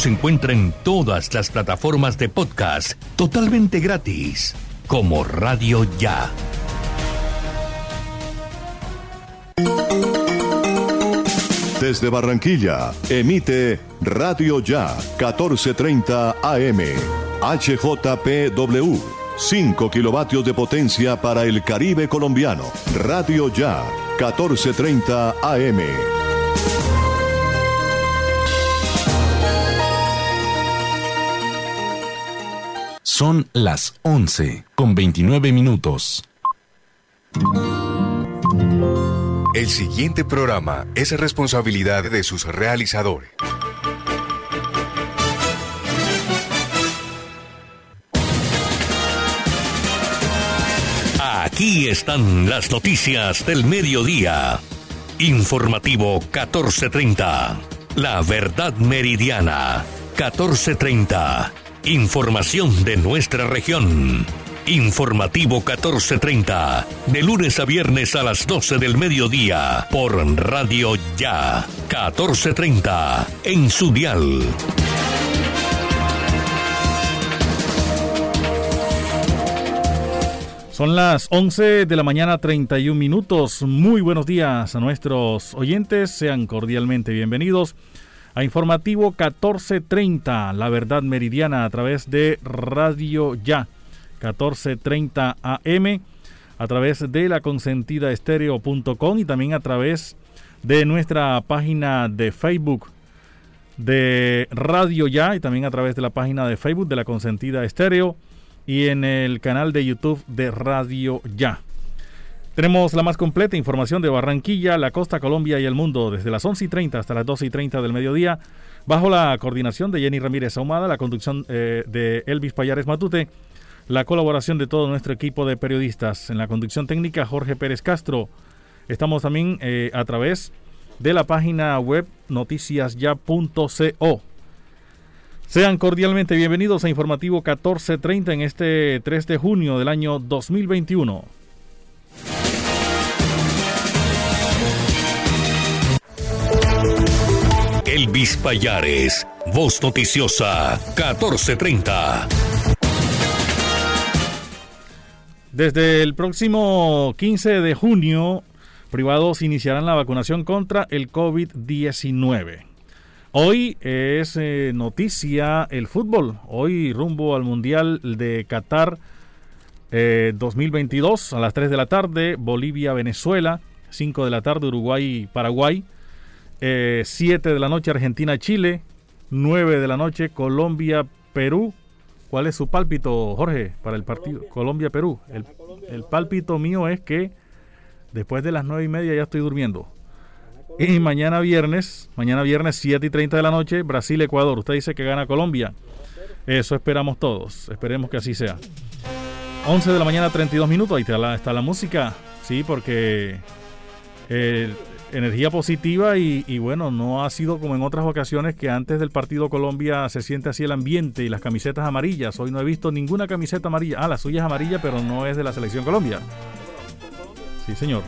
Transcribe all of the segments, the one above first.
Se encuentra en todas las plataformas de podcast totalmente gratis, como Radio Ya. Desde Barranquilla, emite Radio Ya 1430 AM, HJPW, 5 kilovatios de potencia para el Caribe colombiano. Radio Ya 1430 AM. Son las 11 con 29 minutos. El siguiente programa es responsabilidad de sus realizadores. Aquí están las noticias del mediodía. Informativo 1430. La verdad meridiana 1430 Información de nuestra región. Informativo 1430, de lunes a viernes a las 12 del mediodía, por Radio Ya, 1430, en su dial. Son las 11 de la mañana 31 minutos. Muy buenos días a nuestros oyentes. Sean cordialmente bienvenidos a Informativo 1430, La Verdad Meridiana, a través de Radio Ya, 1430 AM, a través de la consentida y también a través de nuestra página de Facebook de Radio Ya y también a través de la página de Facebook de la consentida estéreo y en el canal de YouTube de Radio Ya. Tenemos la más completa información de Barranquilla, la costa Colombia y el mundo desde las 11 y 30 hasta las 12 y 30 del mediodía, bajo la coordinación de Jenny Ramírez Ahumada, la conducción eh, de Elvis Payares Matute, la colaboración de todo nuestro equipo de periodistas, en la conducción técnica Jorge Pérez Castro. Estamos también eh, a través de la página web noticiasya.co. Sean cordialmente bienvenidos a Informativo 1430 en este 3 de junio del año 2021. Elvis Payares, Voz Noticiosa, 1430. Desde el próximo 15 de junio, privados iniciarán la vacunación contra el COVID-19. Hoy es eh, noticia el fútbol. Hoy rumbo al Mundial de Qatar 2022 eh, a las 3 de la tarde, Bolivia-Venezuela, 5 de la tarde, Uruguay-Paraguay. 7 eh, de la noche Argentina-Chile, 9 de la noche Colombia-Perú. ¿Cuál es su pálpito, Jorge, para el partido? Colombia-Perú. El, el, pálpito mío es que después de las 9 y media ya estoy durmiendo. Y mañana viernes, mañana viernes 7 y 30 de la noche, Brasil-Ecuador. Usted dice que gana Colombia. Eso esperamos todos. Esperemos que así sea. 11 de la mañana, 32 minutos. Ahí está la, está la música. Sí, porque eh, energía positiva y, bueno, no ha sido como en otras ocasiones que antes del partido Colombia se siente así el ambiente y las camisetas amarillas. Hoy no he visto ninguna camiseta amarilla. Ah, la suya es amarilla, pero no es de la selección Colombia. Sí, señor.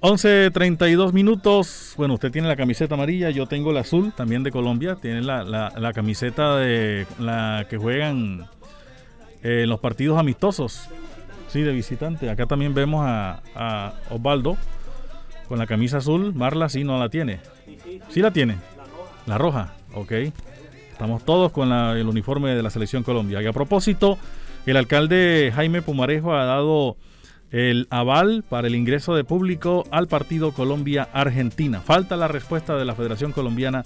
11.32 minutos. Bueno, usted tiene la camiseta amarilla, yo tengo la azul, también de Colombia. Tiene la, camiseta de la que juegan en los partidos amistosos. Sí, de visitante. Acá también vemos a, Osvaldo con la camisa azul. Marla sí no la tiene. Sí la tiene. La roja, ok. Estamos todos con el uniforme de la selección Colombia. Y a propósito, el alcalde Jaime Pumarejo ha dado el aval para el ingreso de público al partido Colombia-Argentina. Falta la respuesta de la Federación Colombiana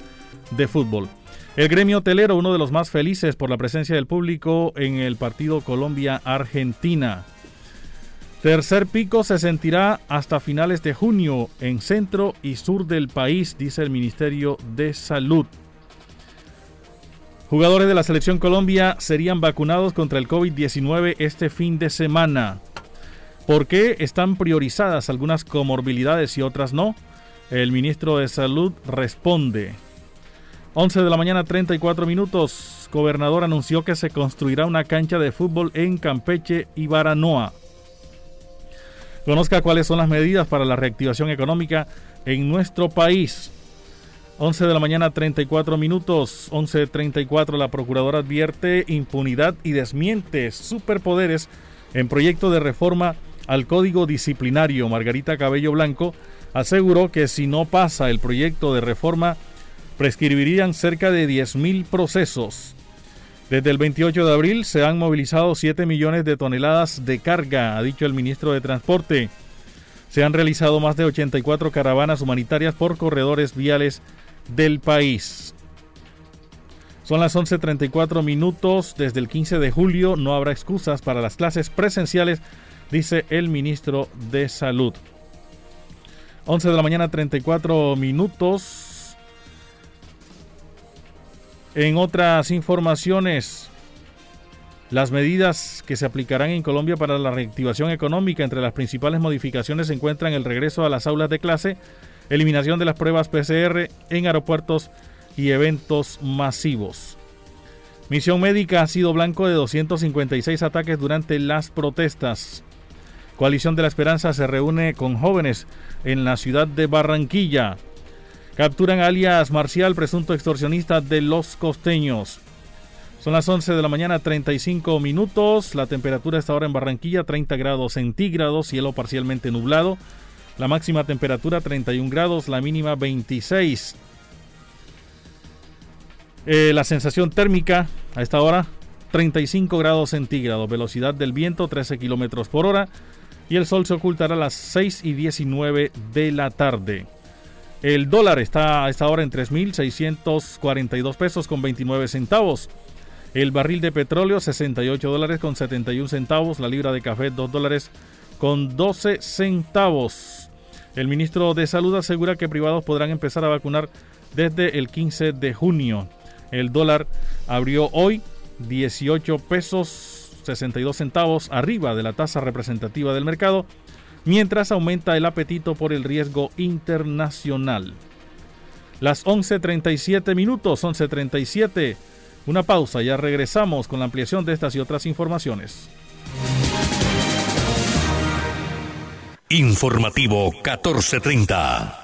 de Fútbol. El gremio hotelero, uno de los más felices por la presencia del público en el partido Colombia-Argentina. Tercer pico se sentirá hasta finales de junio en centro y sur del país, dice el Ministerio de Salud. Jugadores de la selección Colombia serían vacunados contra el COVID-19 este fin de semana. ¿Por qué están priorizadas algunas comorbilidades y otras no? El ministro de Salud responde. 11 de la mañana 34 minutos. Gobernador anunció que se construirá una cancha de fútbol en Campeche y Baranoa. Conozca cuáles son las medidas para la reactivación económica en nuestro país. 11 de la mañana 34 minutos, 11.34 la procuradora advierte impunidad y desmiente superpoderes en proyecto de reforma al Código Disciplinario. Margarita Cabello Blanco aseguró que si no pasa el proyecto de reforma prescribirían cerca de 10.000 procesos. Desde el 28 de abril se han movilizado 7 millones de toneladas de carga, ha dicho el ministro de Transporte. Se han realizado más de 84 caravanas humanitarias por corredores viales del país. Son las 11.34 minutos. Desde el 15 de julio no habrá excusas para las clases presenciales, dice el ministro de Salud. 11 de la mañana 34 minutos. En otras informaciones, las medidas que se aplicarán en Colombia para la reactivación económica, entre las principales modificaciones se encuentran el regreso a las aulas de clase, eliminación de las pruebas PCR en aeropuertos y eventos masivos. Misión Médica ha sido blanco de 256 ataques durante las protestas. Coalición de la Esperanza se reúne con jóvenes en la ciudad de Barranquilla. Capturan alias Marcial, presunto extorsionista de los costeños. Son las 11 de la mañana, 35 minutos. La temperatura está ahora en Barranquilla, 30 grados centígrados, cielo parcialmente nublado. La máxima temperatura 31 grados, la mínima 26. Eh, la sensación térmica a esta hora 35 grados centígrados, velocidad del viento 13 kilómetros por hora y el sol se ocultará a las 6 y 19 de la tarde. El dólar está a esta hora en 3.642 pesos con 29 centavos. El barril de petróleo 68 dólares con 71 centavos. La libra de café 2 dólares con 12 centavos. El ministro de Salud asegura que privados podrán empezar a vacunar desde el 15 de junio. El dólar abrió hoy 18 pesos 62 centavos arriba de la tasa representativa del mercado, mientras aumenta el apetito por el riesgo internacional. Las 11.37 minutos, 11.37. Una pausa, ya regresamos con la ampliación de estas y otras informaciones. Informativo 1430.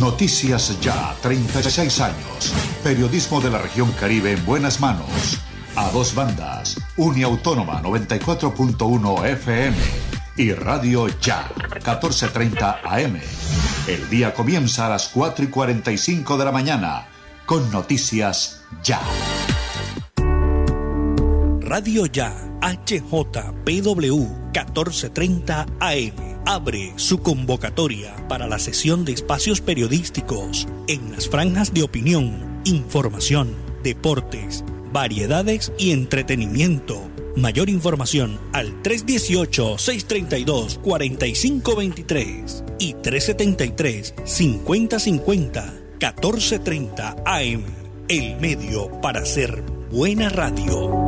Noticias Ya, 36 años. Periodismo de la región Caribe en buenas manos. A dos bandas. Uniautónoma 94.1 FM y Radio Ya, 14.30 AM. El día comienza a las 4 y 45 de la mañana con Noticias Ya. Radio Ya, HJPW, 1430 AM abre su convocatoria para la sesión de espacios periodísticos en las franjas de opinión, información, deportes, variedades y entretenimiento. Mayor información al 318-632-4523 y 373-5050, 1430 AM. El medio para hacer buena radio.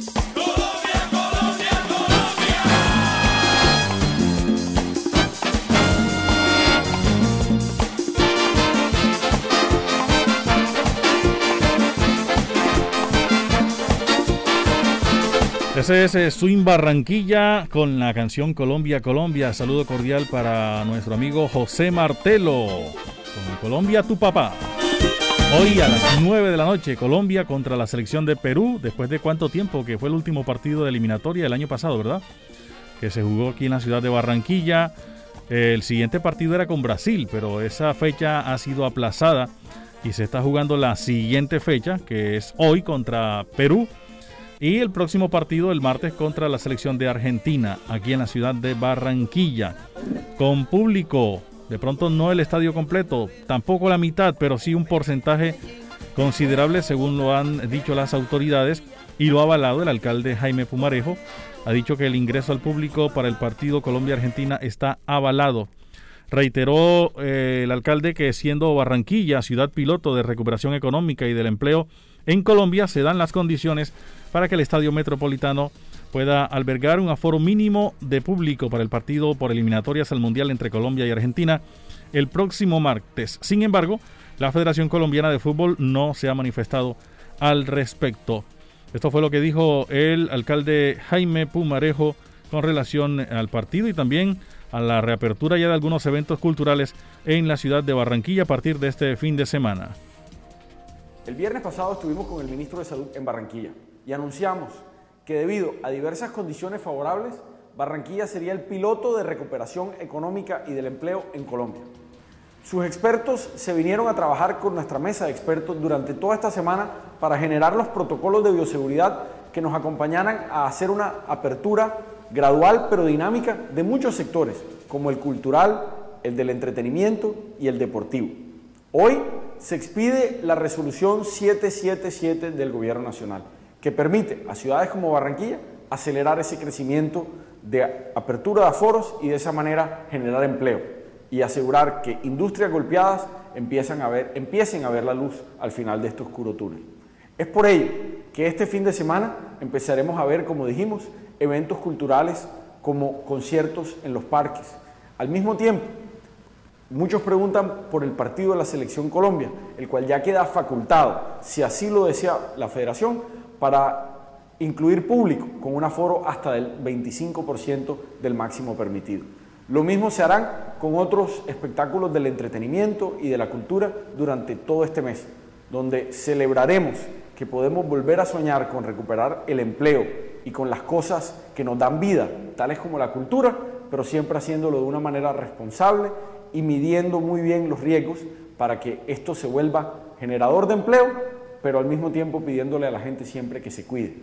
Ese es eh, Swing Barranquilla con la canción Colombia, Colombia. Saludo cordial para nuestro amigo José Martelo. Colombia, tu papá. Hoy a las 9 de la noche, Colombia contra la selección de Perú. Después de cuánto tiempo, que fue el último partido de eliminatoria del año pasado, ¿verdad? Que se jugó aquí en la ciudad de Barranquilla. El siguiente partido era con Brasil, pero esa fecha ha sido aplazada y se está jugando la siguiente fecha, que es hoy contra Perú y el próximo partido el martes contra la selección de Argentina, aquí en la ciudad de Barranquilla, con público. De pronto no el estadio completo, tampoco la mitad, pero sí un porcentaje considerable según lo han dicho las autoridades y lo ha avalado el alcalde Jaime Pumarejo. Ha dicho que el ingreso al público para el partido Colombia-Argentina está avalado. Reiteró eh, el alcalde que siendo Barranquilla ciudad piloto de recuperación económica y del empleo en Colombia, se dan las condiciones para que el Estadio Metropolitano pueda albergar un aforo mínimo de público para el partido por eliminatorias al Mundial entre Colombia y Argentina el próximo martes. Sin embargo, la Federación Colombiana de Fútbol no se ha manifestado al respecto. Esto fue lo que dijo el alcalde Jaime Pumarejo con relación al partido y también a la reapertura ya de algunos eventos culturales en la ciudad de Barranquilla a partir de este fin de semana. El viernes pasado estuvimos con el ministro de Salud en Barranquilla y anunciamos que debido a diversas condiciones favorables, Barranquilla sería el piloto de recuperación económica y del empleo en Colombia. Sus expertos se vinieron a trabajar con nuestra mesa de expertos durante toda esta semana para generar los protocolos de bioseguridad que nos acompañaran a hacer una apertura gradual pero dinámica de muchos sectores, como el cultural, el del entretenimiento y el deportivo. Hoy se expide la resolución 777 del Gobierno Nacional que permite a ciudades como Barranquilla acelerar ese crecimiento de apertura de aforos y de esa manera generar empleo y asegurar que industrias golpeadas empiecen a ver, empiecen a ver la luz al final de este oscuro túnel. Es por ello que este fin de semana empezaremos a ver, como dijimos, eventos culturales como conciertos en los parques. Al mismo tiempo, muchos preguntan por el partido de la Selección Colombia, el cual ya queda facultado, si así lo desea la federación, para incluir público con un aforo hasta del 25% del máximo permitido. Lo mismo se harán con otros espectáculos del entretenimiento y de la cultura durante todo este mes, donde celebraremos que podemos volver a soñar con recuperar el empleo y con las cosas que nos dan vida, tales como la cultura, pero siempre haciéndolo de una manera responsable y midiendo muy bien los riesgos para que esto se vuelva generador de empleo pero al mismo tiempo pidiéndole a la gente siempre que se cuide.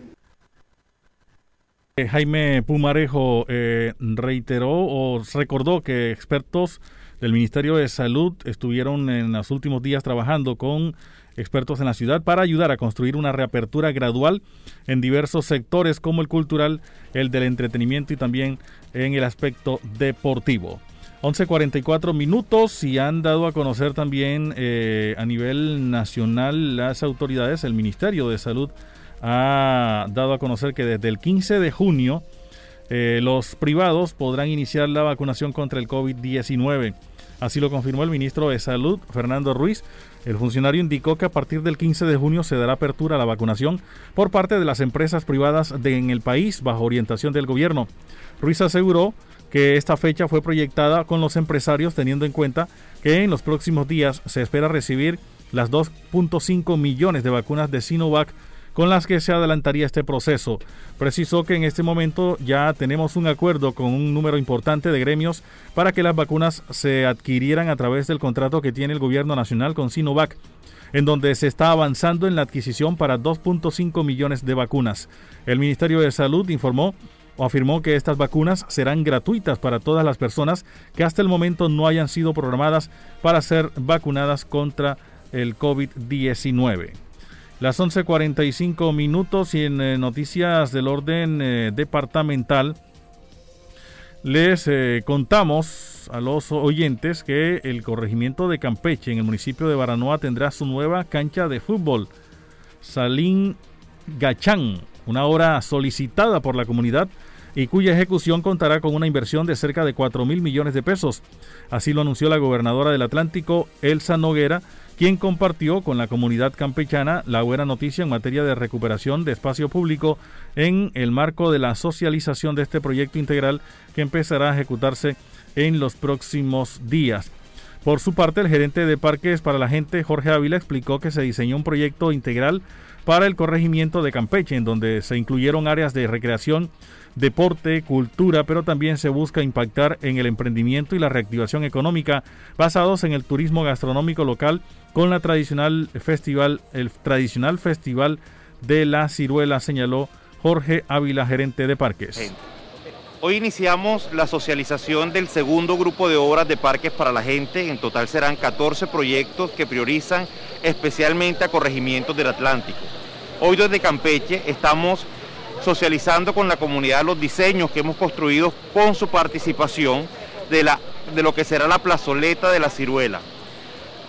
Eh, Jaime Pumarejo eh, reiteró o recordó que expertos del Ministerio de Salud estuvieron en los últimos días trabajando con expertos en la ciudad para ayudar a construir una reapertura gradual en diversos sectores como el cultural, el del entretenimiento y también en el aspecto deportivo. 11.44 minutos y han dado a conocer también eh, a nivel nacional las autoridades, el Ministerio de Salud ha dado a conocer que desde el 15 de junio eh, los privados podrán iniciar la vacunación contra el COVID-19. Así lo confirmó el ministro de Salud, Fernando Ruiz. El funcionario indicó que a partir del 15 de junio se dará apertura a la vacunación por parte de las empresas privadas en el país bajo orientación del gobierno. Ruiz aseguró que esta fecha fue proyectada con los empresarios teniendo en cuenta que en los próximos días se espera recibir las 2.5 millones de vacunas de Sinovac con las que se adelantaría este proceso. Precisó que en este momento ya tenemos un acuerdo con un número importante de gremios para que las vacunas se adquirieran a través del contrato que tiene el gobierno nacional con Sinovac, en donde se está avanzando en la adquisición para 2.5 millones de vacunas. El Ministerio de Salud informó afirmó que estas vacunas serán gratuitas para todas las personas que hasta el momento no hayan sido programadas para ser vacunadas contra el COVID-19. Las 11:45 minutos y en eh, noticias del orden eh, departamental les eh, contamos a los oyentes que el corregimiento de Campeche en el municipio de Baranoa tendrá su nueva cancha de fútbol. Salín Gachán, una obra solicitada por la comunidad y cuya ejecución contará con una inversión de cerca de 4 mil millones de pesos. Así lo anunció la gobernadora del Atlántico, Elsa Noguera, quien compartió con la comunidad campechana la buena noticia en materia de recuperación de espacio público en el marco de la socialización de este proyecto integral que empezará a ejecutarse en los próximos días. Por su parte, el gerente de Parques para la Gente, Jorge Ávila, explicó que se diseñó un proyecto integral para el corregimiento de Campeche, en donde se incluyeron áreas de recreación, deporte, cultura, pero también se busca impactar en el emprendimiento y la reactivación económica basados en el turismo gastronómico local con la tradicional festival, el tradicional festival de la ciruela, señaló Jorge Ávila, gerente de parques. Hoy iniciamos la socialización del segundo grupo de obras de parques para la gente. En total serán 14 proyectos que priorizan especialmente a corregimientos del Atlántico. Hoy desde Campeche estamos socializando con la comunidad los diseños que hemos construido con su participación de, la, de lo que será la plazoleta de la ciruela.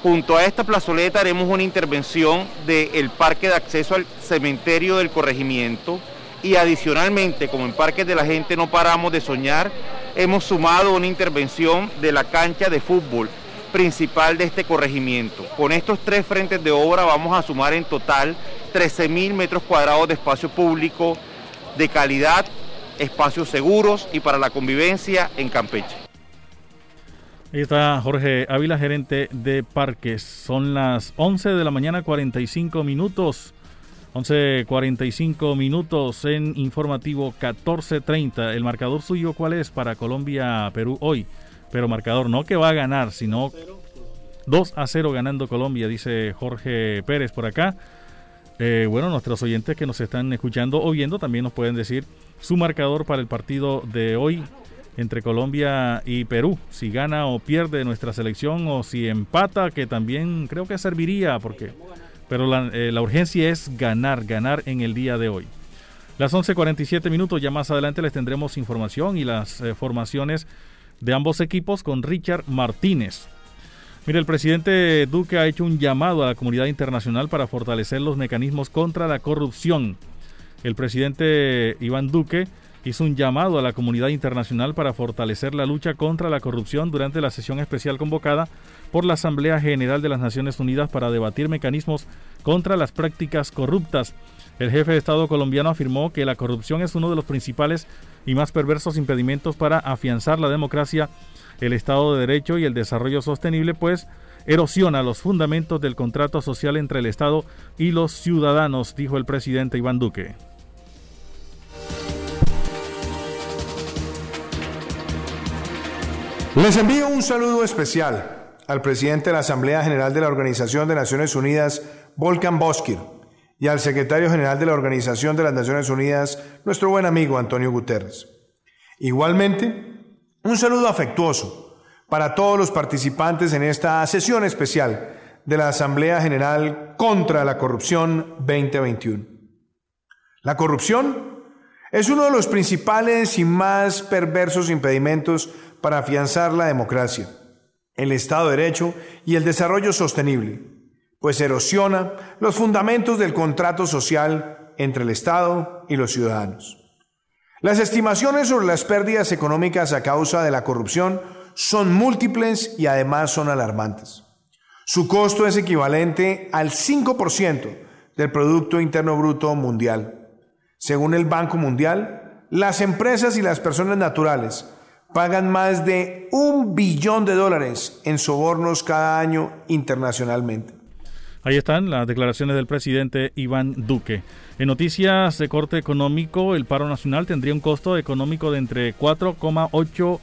Junto a esta plazoleta haremos una intervención del parque de acceso al cementerio del corregimiento y adicionalmente, como en Parques de la Gente no paramos de soñar, hemos sumado una intervención de la cancha de fútbol principal de este corregimiento. Con estos tres frentes de obra vamos a sumar en total 13 mil metros cuadrados de espacio público de calidad, espacios seguros y para la convivencia en Campeche. Ahí está Jorge Ávila, gerente de parques. Son las 11 de la mañana, 45 minutos. 11.45 minutos en informativo 14.30. El marcador suyo, ¿cuál es para Colombia-Perú hoy? Pero marcador no que va a ganar, sino 2 a 0 ganando Colombia, dice Jorge Pérez por acá. Eh, bueno, nuestros oyentes que nos están escuchando o viendo también nos pueden decir su marcador para el partido de hoy entre Colombia y Perú. Si gana o pierde nuestra selección o si empata, que también creo que serviría porque... Pero la, eh, urgencia es ganar, ganar en el día de hoy. Las 11.47 minutos, ya más adelante les tendremos información y las eh, formaciones de ambos equipos con Richard Martínez. El presidente Duque ha hecho un llamado a la comunidad internacional para fortalecer los mecanismos contra la corrupción. El presidente Iván Duque hizo un llamado a la comunidad internacional para fortalecer la lucha contra la corrupción durante la sesión especial convocada por la Asamblea General de las Naciones Unidas para debatir mecanismos contra las prácticas corruptas. El jefe de Estado colombiano afirmó que la corrupción es uno de los principales y más perversos impedimentos para afianzar la democracia el Estado de Derecho y el desarrollo sostenible, pues erosiona los fundamentos del contrato social entre el Estado y los ciudadanos, dijo el presidente Iván Duque. Les envío un saludo especial al presidente de la Asamblea General de la Organización de Naciones Unidas, Volkan Boskir, y al secretario general de la Organización de las Naciones Unidas, nuestro buen amigo Antonio Guterres. Igualmente, un saludo afectuoso para todos los participantes en esta sesión especial de la Asamblea General contra la Corrupción 2021. La corrupción es uno de los principales y más perversos impedimentos para afianzar la democracia, el Estado de Derecho y el desarrollo sostenible, pues erosiona los fundamentos del contrato social entre el Estado y los ciudadanos. Las estimaciones sobre las pérdidas económicas a causa de la corrupción son múltiples y además son alarmantes. Su costo es equivalente al 5% del Producto Interno Bruto Mundial. Según el Banco Mundial, las empresas y las personas naturales pagan más de un billón de dólares en sobornos cada año internacionalmente. Ahí están las declaraciones del presidente Iván Duque. En noticias de corte económico, el paro nacional tendría un costo económico de entre 4,8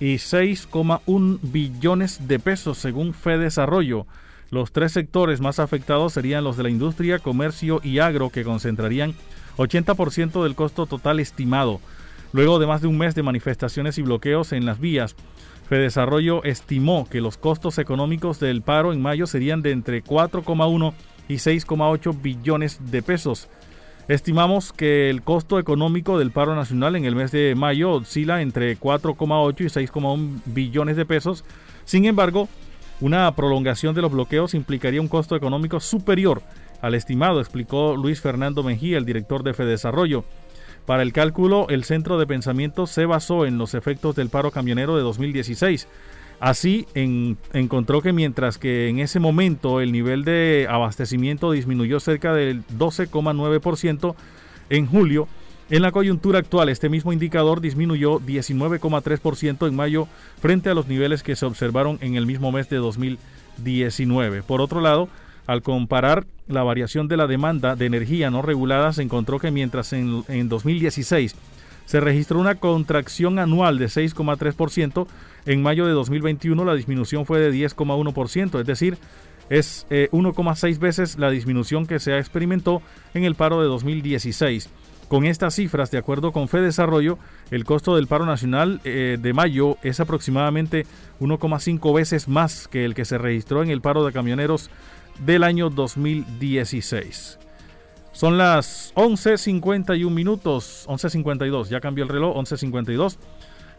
y 6,1 billones de pesos según Desarrollo. Los tres sectores más afectados serían los de la industria, comercio y agro, que concentrarían 80% del costo total estimado. Luego de más de un mes de manifestaciones y bloqueos en las vías, Desarrollo estimó que los costos económicos del paro en mayo serían de entre 4,1 y 6,8 billones de pesos. Estimamos que el costo económico del paro nacional en el mes de mayo oscila entre 4,8 y 6,1 billones de pesos. Sin embargo, una prolongación de los bloqueos implicaría un costo económico superior al estimado, explicó Luis Fernando Mejía, el director de Fedesarrollo. Para el cálculo, el centro de pensamiento se basó en los efectos del paro camionero de 2016 Así, encontró que mientras que en ese momento el nivel de abastecimiento disminuyó cerca del 12,9% en julio, en la coyuntura actual este mismo indicador disminuyó 19,3% en mayo frente a los niveles que se observaron en el mismo mes de 2019. Por otro lado, al comparar la variación de la demanda de energía no regulada, se encontró que mientras en, en 2016 se registró una contracción anual de 6,3%, en mayo de 2021 la disminución fue de 10,1%, es decir, es 1,6 eh, veces la disminución que se experimentó en el paro de 2016. Con estas cifras, de acuerdo con Desarrollo, el costo del paro nacional eh, de mayo es aproximadamente 1,5 veces más que el que se registró en el paro de camioneros del año 2016. Son las 11.51 minutos, 11.52, ya cambió el reloj, 11.52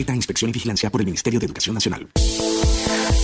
Sujeta inspección y vigilancia por el Ministerio de Educación Nacional.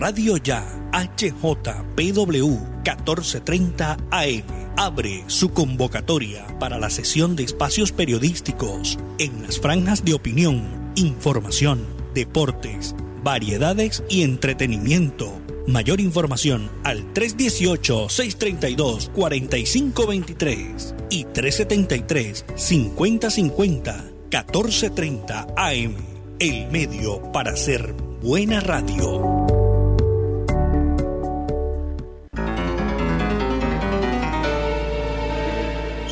Radio Ya HJPW 1430 AM abre su convocatoria para la sesión de espacios periodísticos en las franjas de opinión, información, deportes, variedades y entretenimiento. Mayor información al 318-632-4523 y 373-5050 1430 AM. El medio para hacer buena radio.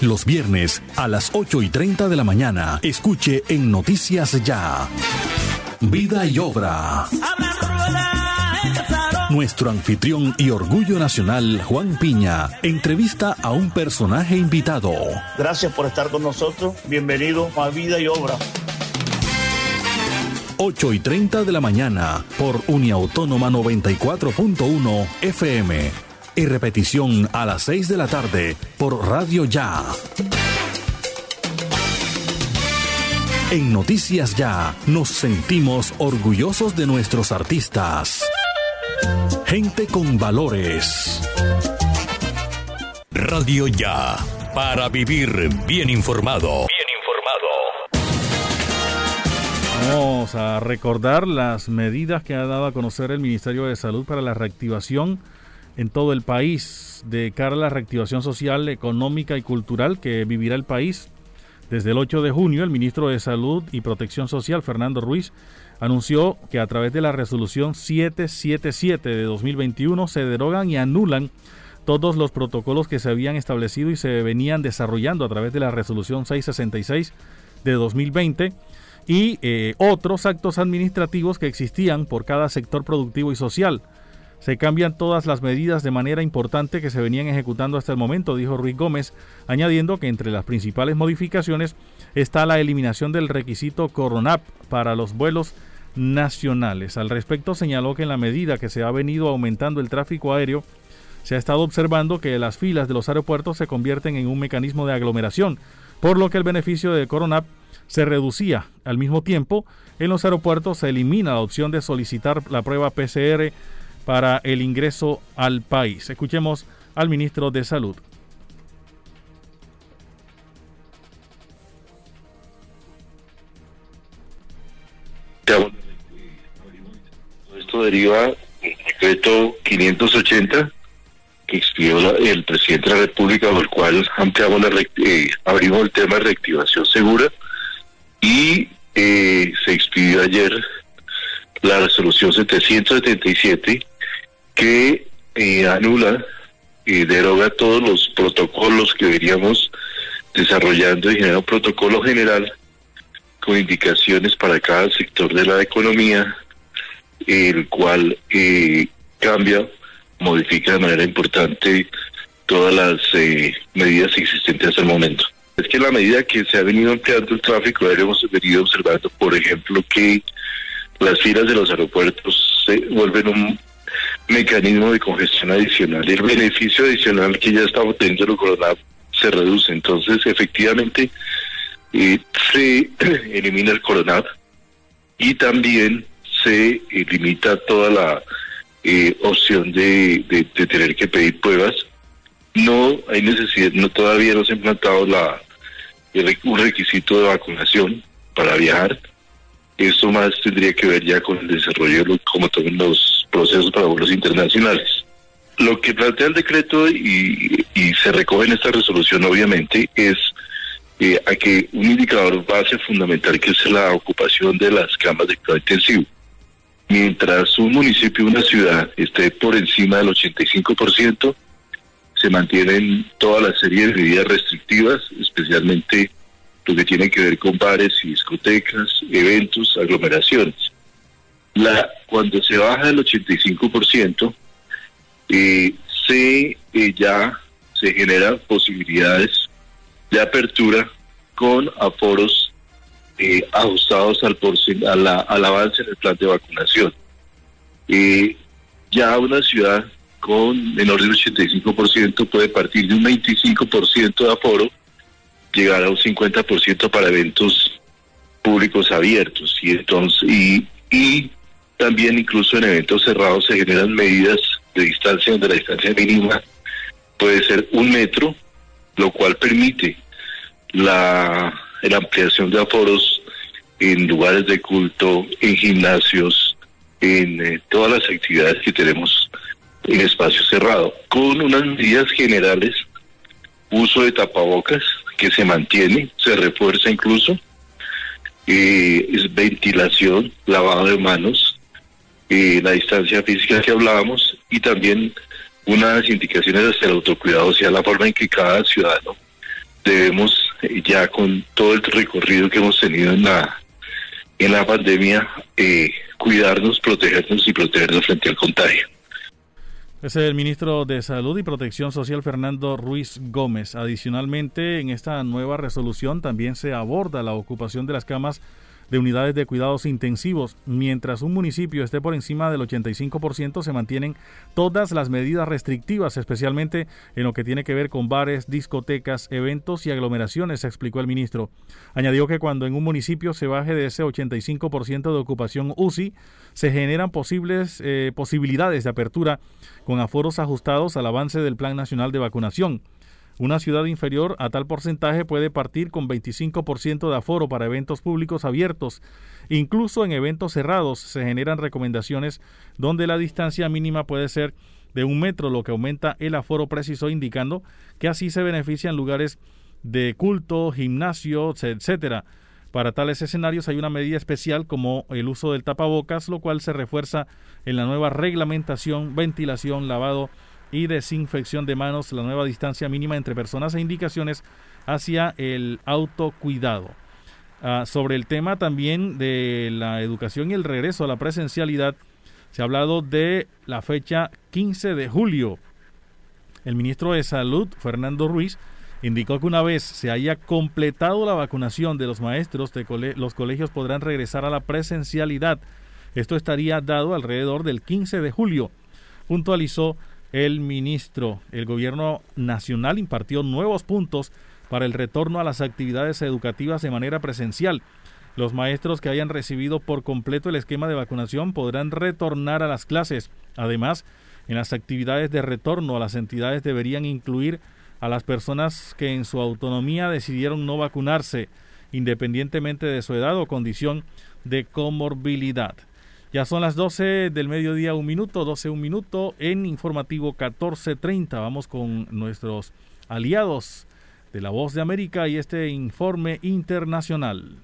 Los viernes a las 8 y 30 de la mañana, escuche en Noticias Ya. Vida y obra. Nuestro anfitrión y orgullo nacional, Juan Piña, entrevista a un personaje invitado. Gracias por estar con nosotros. Bienvenido a Vida y Obra. 8 y 30 de la mañana por Uniautónoma 94.1 FM y repetición a las 6 de la tarde por Radio Ya. En Noticias Ya nos sentimos orgullosos de nuestros artistas. Gente con valores. Radio Ya, para vivir bien informado. Bien informado. Vamos a recordar las medidas que ha dado a conocer el Ministerio de Salud para la reactivación en todo el país de cara a la reactivación social, económica y cultural que vivirá el país. Desde el 8 de junio, el ministro de Salud y Protección Social, Fernando Ruiz, anunció que a través de la resolución 777 de 2021 se derogan y anulan todos los protocolos que se habían establecido y se venían desarrollando a través de la resolución 666 de 2020 y eh, otros actos administrativos que existían por cada sector productivo y social. Se cambian todas las medidas de manera importante que se venían ejecutando hasta el momento, dijo Ruiz Gómez, añadiendo que entre las principales modificaciones está la eliminación del requisito Coronap para los vuelos nacionales. Al respecto señaló que en la medida que se ha venido aumentando el tráfico aéreo, se ha estado observando que las filas de los aeropuertos se convierten en un mecanismo de aglomeración, por lo que el beneficio de Coronap se reducía. Al mismo tiempo, en los aeropuertos se elimina la opción de solicitar la prueba PCR para el ingreso al país. Escuchemos al ministro de Salud. Esto deriva del decreto 580 que expidió el presidente de la República, por el cual ampliamos la, eh, abrimos el tema de reactivación segura y eh, se expidió ayer la resolución 777 que eh, anula y deroga todos los protocolos que veníamos desarrollando y genera un protocolo general con indicaciones para cada sector de la economía, el cual eh, cambia, modifica de manera importante todas las eh, medidas existentes hasta el momento. Es que la medida que se ha venido ampliando el tráfico aéreo hemos venido observando, por ejemplo, que las filas de los aeropuertos se vuelven un mecanismo de congestión adicional. El beneficio adicional que ya estamos teniendo el coronavirus se reduce. Entonces, efectivamente, eh, se elimina el coronavirus y también se limita toda la eh, opción de, de, tener que pedir pruebas. No hay necesidad, no todavía no se ha implantado la, un requisito de vacunación para viajar esto más tendría que ver ya con el desarrollo de toman los procesos para vuelos internacionales. Lo que plantea el decreto y, se recoge en esta resolución obviamente es eh, a que un indicador base fundamental que es la ocupación de las camas de cuidado intensivo. Mientras un municipio, una ciudad esté por encima del 85%, se mantienen toda la serie de medidas restrictivas, especialmente lo que tiene que ver con bares y discotecas, eventos, aglomeraciones. La, cuando se baja del 85%, eh, se eh, ya se generan posibilidades de apertura con aforos eh, ajustados al, al avance en el plan de vacunación. eh, ya una ciudad con menor del 85% puede partir de un 25% de aforo, llegar a un 50% para eventos públicos abiertos. Y entonces, y, también incluso en eventos cerrados se generan medidas de distancia donde la distancia mínima puede ser un metro, lo cual permite la, la ampliación de aforos en lugares de culto, en gimnasios, en eh, todas las actividades que tenemos en espacio cerrado, con unas medidas generales, uso de tapabocas que se mantiene, se refuerza incluso, es ventilación, lavado de manos, la distancia física que hablábamos y también unas indicaciones hacia el autocuidado, o sea, la forma en que cada ciudadano debemos, ya con todo el recorrido que hemos tenido en la, en la pandemia, eh, cuidarnos, protegernos y protegernos frente al contagio. Es el ministro de Salud y Protección Social Fernando Ruiz Gómez. Adicionalmente, en esta nueva resolución también se aborda la ocupación de las camas de unidades de cuidados intensivos. Mientras un municipio esté por encima del 85%, se mantienen todas las medidas restrictivas, especialmente en lo que tiene que ver con bares, discotecas, eventos y aglomeraciones, explicó el ministro. Añadió que cuando en un municipio se baje de ese 85% de ocupación UCI, se generan posibles eh, posibilidades de apertura con aforos ajustados al avance del Plan Nacional de Vacunación. Una ciudad inferior a tal porcentaje puede partir con 25% de aforo para eventos públicos abiertos. Incluso en eventos cerrados se generan recomendaciones donde la distancia mínima puede ser de un metro, lo que aumenta el aforo preciso, indicando que así se benefician lugares de culto, gimnasios, etcétera. Para tales escenarios hay una medida especial como el uso del tapabocas, lo cual se refuerza en la nueva reglamentación, ventilación, lavado y desinfección de manos, la nueva distancia mínima entre personas e indicaciones hacia el autocuidado. Ah, sobre el tema también de la educación y el regreso a la presencialidad, se ha hablado de la fecha 15 de julio. El ministro de Salud, Fernando Ruiz, indicó que una vez se haya completado la vacunación de los maestros, de los colegios podrán regresar a la presencialidad. Esto estaría dado alrededor del 15 de julio. Puntualizó el ministro. El gobierno nacional impartió nuevos puntos para el retorno a las actividades educativas de manera presencial. Los maestros que hayan recibido por completo el esquema de vacunación podrán retornar a las clases. Además, en las actividades de retorno a las entidades deberían incluir a las personas que en su autonomía decidieron no vacunarse, independientemente de su edad o condición de comorbilidad. Ya son las 12 del mediodía, un minuto, 12, un minuto en informativo 1430. Vamos con nuestros aliados de la Voz de América y este informe internacional.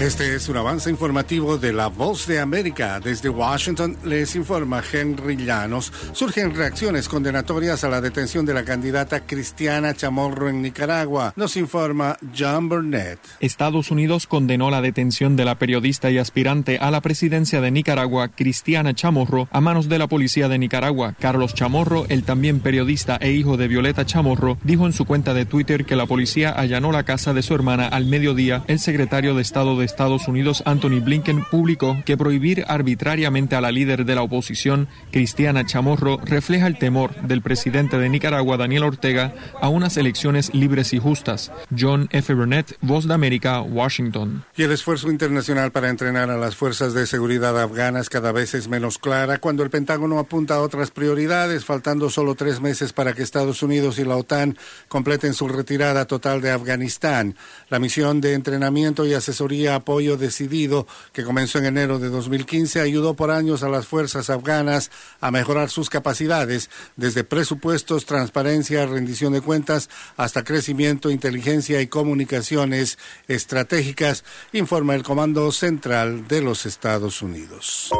Este es un avance informativo de La Voz de América. Desde Washington les informa Henry Llanos. Surgen reacciones condenatorias a la detención de la candidata Cristiana Chamorro en Nicaragua. Nos informa John Burnett. Estados Unidos condenó la detención de la periodista y aspirante a la presidencia de Nicaragua, Cristiana Chamorro, a manos de la policía de Nicaragua. Carlos Chamorro, el también periodista e hijo de Violeta Chamorro, dijo en su cuenta de Twitter que la policía allanó la casa de su hermana al mediodía. El secretario de Estado de Estados Unidos, Anthony Blinken, publicó que prohibir arbitrariamente a la líder de la oposición, Cristiana Chamorro, refleja el temor del presidente de Nicaragua, Daniel Ortega, a unas elecciones libres y justas. John F. Burnett, Voz de América, Washington. Y el esfuerzo internacional para entrenar a las fuerzas de seguridad afganas cada vez es menos clara cuando el Pentágono apunta a otras prioridades, faltando solo tres meses para que Estados Unidos y la OTAN completen su retirada total de Afganistán. La misión de entrenamiento y asesoría apoyo decidido que comenzó en enero de 2015 ayudó por años a las fuerzas afganas a mejorar sus capacidades, desde presupuestos, transparencia, rendición de cuentas, hasta crecimiento, inteligencia y comunicaciones estratégicas, informa el Comando Central de los Estados Unidos.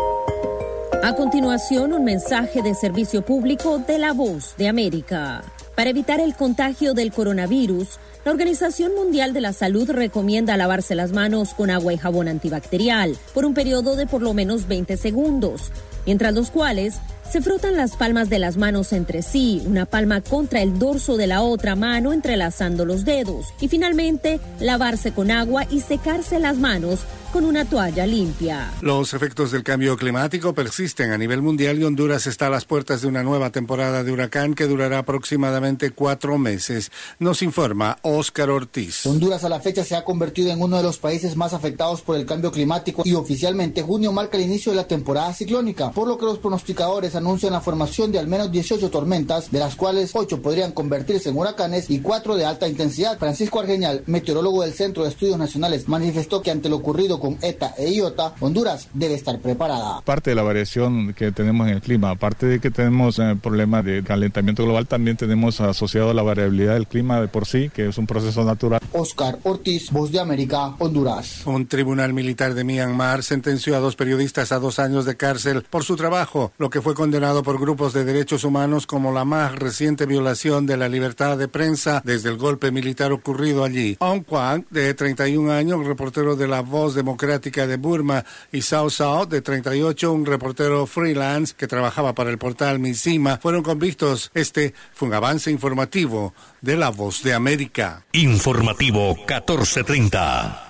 A continuación, un mensaje de servicio público de la voz de América. Para evitar el contagio del coronavirus, la Organización Mundial de la Salud recomienda lavarse las manos con agua y jabón antibacterial por un periodo de por lo menos 20 segundos. Mientras los cuales se frotan las palmas de las manos entre sí, una palma contra el dorso de la otra mano entrelazando los dedos y finalmente lavarse con agua y secarse las manos con una toalla limpia. Los efectos del cambio climático persisten a nivel mundial y Honduras está a las puertas de una nueva temporada de huracán que durará aproximadamente cuatro meses. Nos informa Óscar Ortiz. Honduras a la fecha se ha convertido en uno de los países más afectados por el cambio climático y oficialmente junio marca el inicio de la temporada ciclónica, por lo que los pronosticadores anuncian la formación de al menos 18 tormentas, de las cuales 8 podrían convertirse en huracanes y 4 de alta intensidad. Francisco Argeñal, meteorólogo del Centro de Estudios Nacionales, manifestó que ante lo ocurrido con ETA e IOTA, Honduras debe estar preparada. Parte de la variación que tenemos en el clima, aparte de que tenemos eh, problemas de calentamiento global, también tenemos asociado la variabilidad del clima de por sí, que es un proceso natural. Oscar Ortiz, Voz de América, Honduras. Un tribunal militar de Myanmar sentenció a dos periodistas a dos años de cárcel por su trabajo, lo que fue condenado por grupos de derechos humanos como la más reciente violación de la libertad de prensa desde el golpe militar ocurrido allí. Aung Kwan, de 31 años, reportero de La Voz Democrática, Democrática de Burma y Sao Sao, de 38, un reportero freelance que trabajaba para el portal Misima, fueron convictos. Este fue un avance informativo de La Voz de América. Informativo 1430.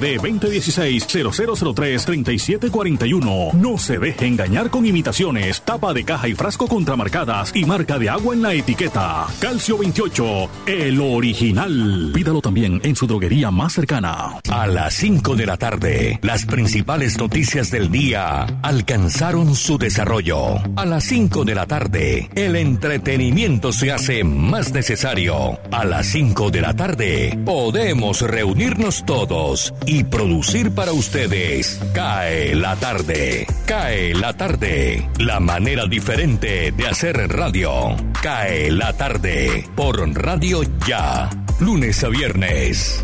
SD 2016-0003-3741. No se deje engañar con imitaciones, tapa de caja y frasco contramarcadas y marca de agua en la etiqueta. Calcio 28, el original. Pídalo también en su droguería más cercana. A las 5 de la tarde, las principales noticias del día alcanzaron su desarrollo. A las 5 de la tarde, el entretenimiento se hace más necesario. A las 5 de la tarde, podemos reunirnos todos producir para ustedes. Cae la tarde. Cae la tarde. La manera diferente de hacer radio. Cae la tarde. Por Radio Ya. Lunes a viernes.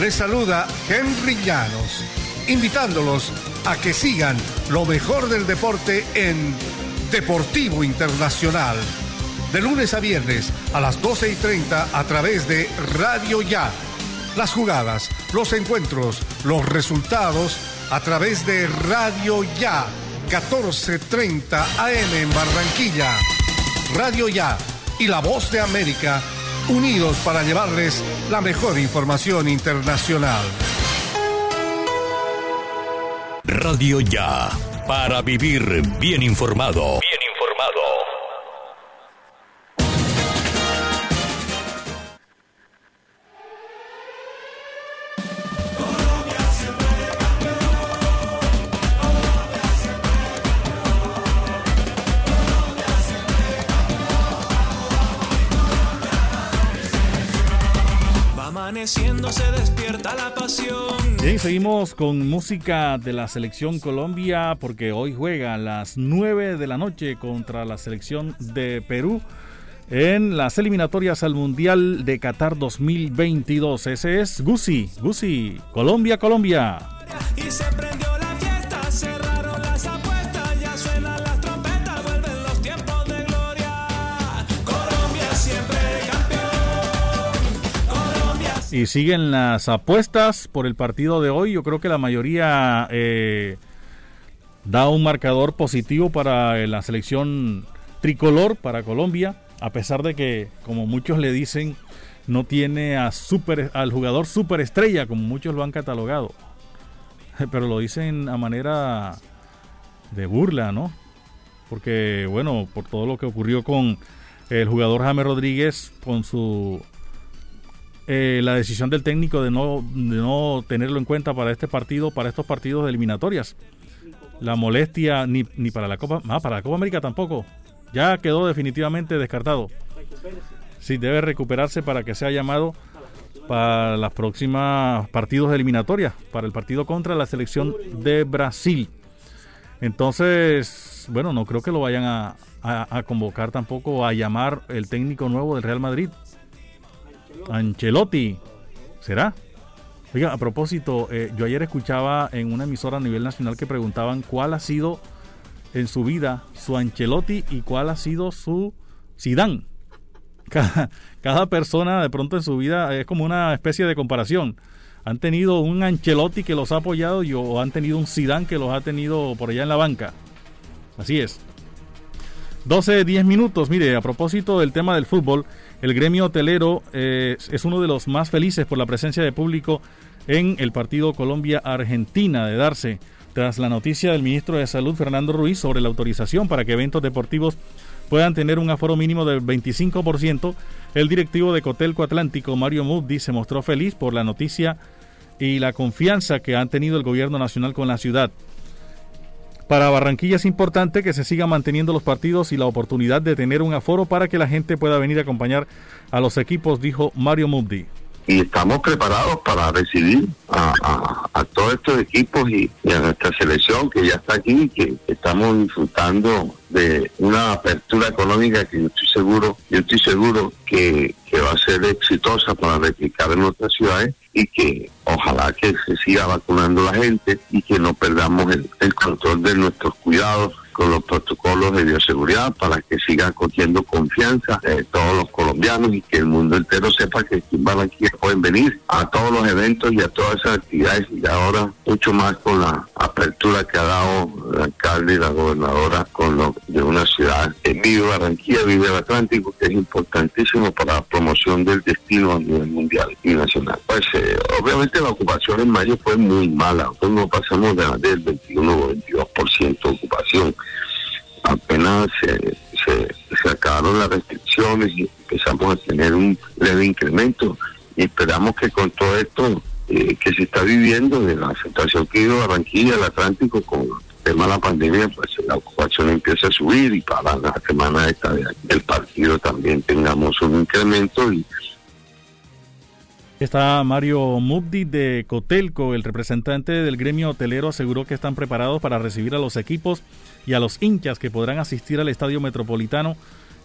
Les saluda Henry Llanos, invitándolos a que sigan lo mejor del deporte en Deportivo Internacional. De lunes a viernes a las 12 y 30 a través de Radio Ya. Las jugadas, los encuentros, los resultados a través de Radio Ya. 14:30 AM en Barranquilla. Radio Ya y La Voz de América unidos para llevarles la mejor información internacional. Radio Ya, para vivir bien informado. Amaneciendo, se despierta la pasión. Bien, seguimos con música de la selección Colombia porque hoy juega a las 9 de la noche contra la selección de Perú en las eliminatorias al Mundial de Qatar 2022. Ese es Gusi, Gusi, Colombia, Colombia. Y se prendió Y siguen las apuestas por el partido de hoy. Yo creo que la mayoría eh, da un marcador positivo para eh, la selección tricolor, para Colombia, a pesar de que, como muchos le dicen, no tiene a super, al jugador superestrella, como muchos lo han catalogado. Pero lo dicen a manera de burla, ¿no? Porque, bueno, por todo lo que ocurrió con el jugador James Rodríguez, con su eh, la decisión del técnico de no, de no tenerlo en cuenta para este partido, para estos partidos de eliminatorias. La molestia ni, ni para la Copa, ah, para la Copa América tampoco. Ya quedó definitivamente descartado. Sí, debe recuperarse para que sea llamado para las próximas partidos de eliminatorias, para el partido contra la selección de Brasil. Entonces, bueno, no creo que lo vayan a, a- a convocar tampoco a llamar el técnico nuevo del Real Madrid. Ancelotti. ¿Será? Oiga, a propósito, eh, yo ayer escuchaba en una emisora a nivel nacional que preguntaban cuál ha sido en su vida su Ancelotti y cuál ha sido su Zidane. Cada, cada persona de pronto en su vida es como una especie de comparación. Han tenido un Ancelotti que los ha apoyado y, o han tenido un Zidane que los ha tenido por allá en la banca. Así es. 12, 10 minutos. Mire, a propósito del tema del fútbol, el gremio hotelero eh, es uno de los más felices por la presencia de público en el partido Colombia-Argentina de darse tras la noticia del ministro de Salud Fernando Ruiz sobre la autorización para que eventos deportivos puedan tener un aforo mínimo del 25%. El directivo de Cotelco Atlántico, Mario Muddi, se mostró feliz por la noticia y la confianza que ha tenido el gobierno nacional con la ciudad. Para Barranquilla es importante que se sigan manteniendo los partidos y la oportunidad de tener un aforo para que la gente pueda venir a acompañar a los equipos, dijo Mario Mubdi. Y estamos preparados para recibir a, todos estos equipos y, y a nuestra selección que ya está aquí, que estamos disfrutando de una apertura económica que yo estoy seguro, yo estoy seguro que, que va a ser exitosa para replicar en nuestras ciudades y que ojalá que se siga vacunando la gente y que no perdamos el control de nuestros cuidados con los protocolos de bioseguridad para que siga cogiendo confianza de todos los colombianos y que el mundo entero sepa que aquí en Barranquilla pueden venir a todos los eventos y a todas esas actividades y ahora mucho más con la apertura que ha dado el alcalde y la gobernadora con lo de una ciudad que vive Barranquilla, vive el Atlántico, que es importantísimo para la promoción del destino a nivel mundial y nacional. Pues eh, obviamente la ocupación en mayo fue muy mala, nosotros no pasamos de, del 21 o 22% de ocupación. Apenas se, se, se acabaron las restricciones y empezamos a tener un leve incremento. Y esperamos que con todo esto eh, que se está viviendo de la situación que vive Barranquilla, el Atlántico con tema de la pandemia, pues la ocupación empieza a subir y para la semana esta de- del partido también tengamos un incremento y Está Mario Mubdi de Cotelco, el representante del gremio hotelero, aseguró que están preparados para recibir a los equipos y a los hinchas que podrán asistir al Estadio Metropolitano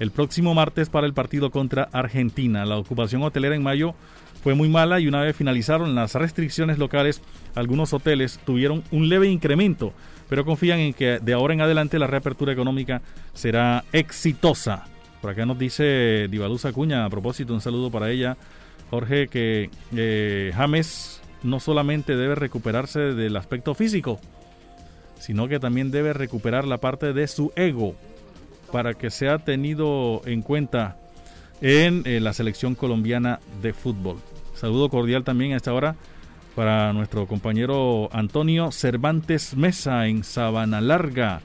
el próximo martes para el partido contra Argentina. La ocupación hotelera en mayo fue muy mala y una vez finalizaron las restricciones locales, algunos hoteles tuvieron un leve incremento, pero confían en que de ahora en adelante la reapertura económica será exitosa. Por acá nos dice Divaluz Acuña, a propósito, un saludo para ella. Jorge, que eh, James no solamente debe recuperarse del aspecto físico, sino que también debe recuperar la parte de su ego para que sea tenido en cuenta en eh, la selección colombiana de fútbol. Saludo cordial también a esta hora para nuestro compañero Antonio Cervantes Mesa en Sabana Larga.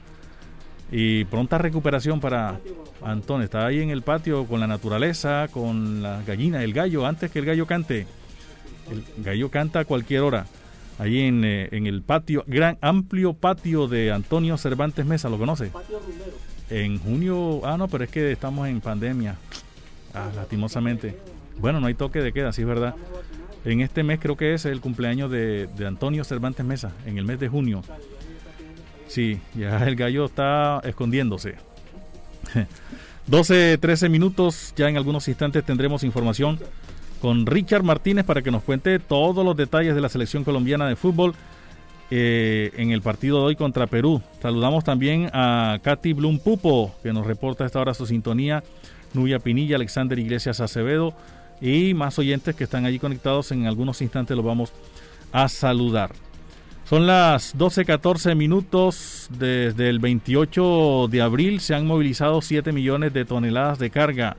Y pronta recuperación para Antonio. Está ahí en el patio con la naturaleza, con la gallina, el gallo, antes que el gallo cante. El gallo canta a cualquier hora. Ahí en, eh, el patio, gran amplio patio de Antonio Cervantes Mesa, ¿lo conoce? En junio, ah no, pero es que estamos en pandemia. Ah, lastimosamente. Bueno, no hay toque de queda, sí es verdad. En este mes creo que es el cumpleaños de, de Antonio Cervantes Mesa, en el mes de junio. Sí, ya el gallo está escondiéndose. 12, 13 minutos, ya en algunos instantes tendremos información con Richard Martínez para que nos cuente todos los detalles de la selección colombiana de fútbol eh, en el partido de hoy contra Perú. Saludamos también a Katy Blum Pupo, que nos reporta a esta hora su sintonía, Nubia Pinilla, Alexander Iglesias Acevedo y más oyentes que están allí conectados. En algunos instantes los vamos a saludar. Son las 12.14 minutos. Desde el 28 de abril se han movilizado 7 millones de toneladas de carga.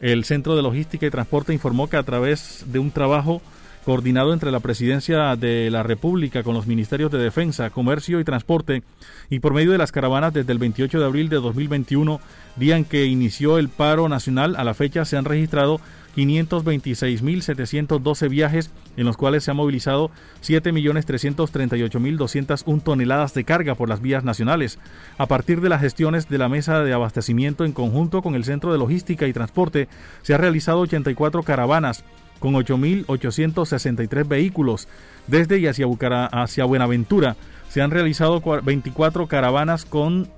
El Centro de Logística y Transporte informó que a través de un trabajo coordinado entre la Presidencia de la República con los Ministerios de Defensa, Comercio y Transporte y por medio de las caravanas desde el 28 de abril de 2021, día en que inició el paro nacional, a la fecha se han registrado 526.712 viajes en los cuales se ha movilizado 7.338.201 toneladas de carga por las vías nacionales. A partir de las gestiones de la mesa de abastecimiento en conjunto con el Centro de Logística y Transporte, se ha realizado 84 caravanas con 8.863 vehículos desde y hacia, Bucara, hacia Buenaventura. Se han realizado 24 caravanas con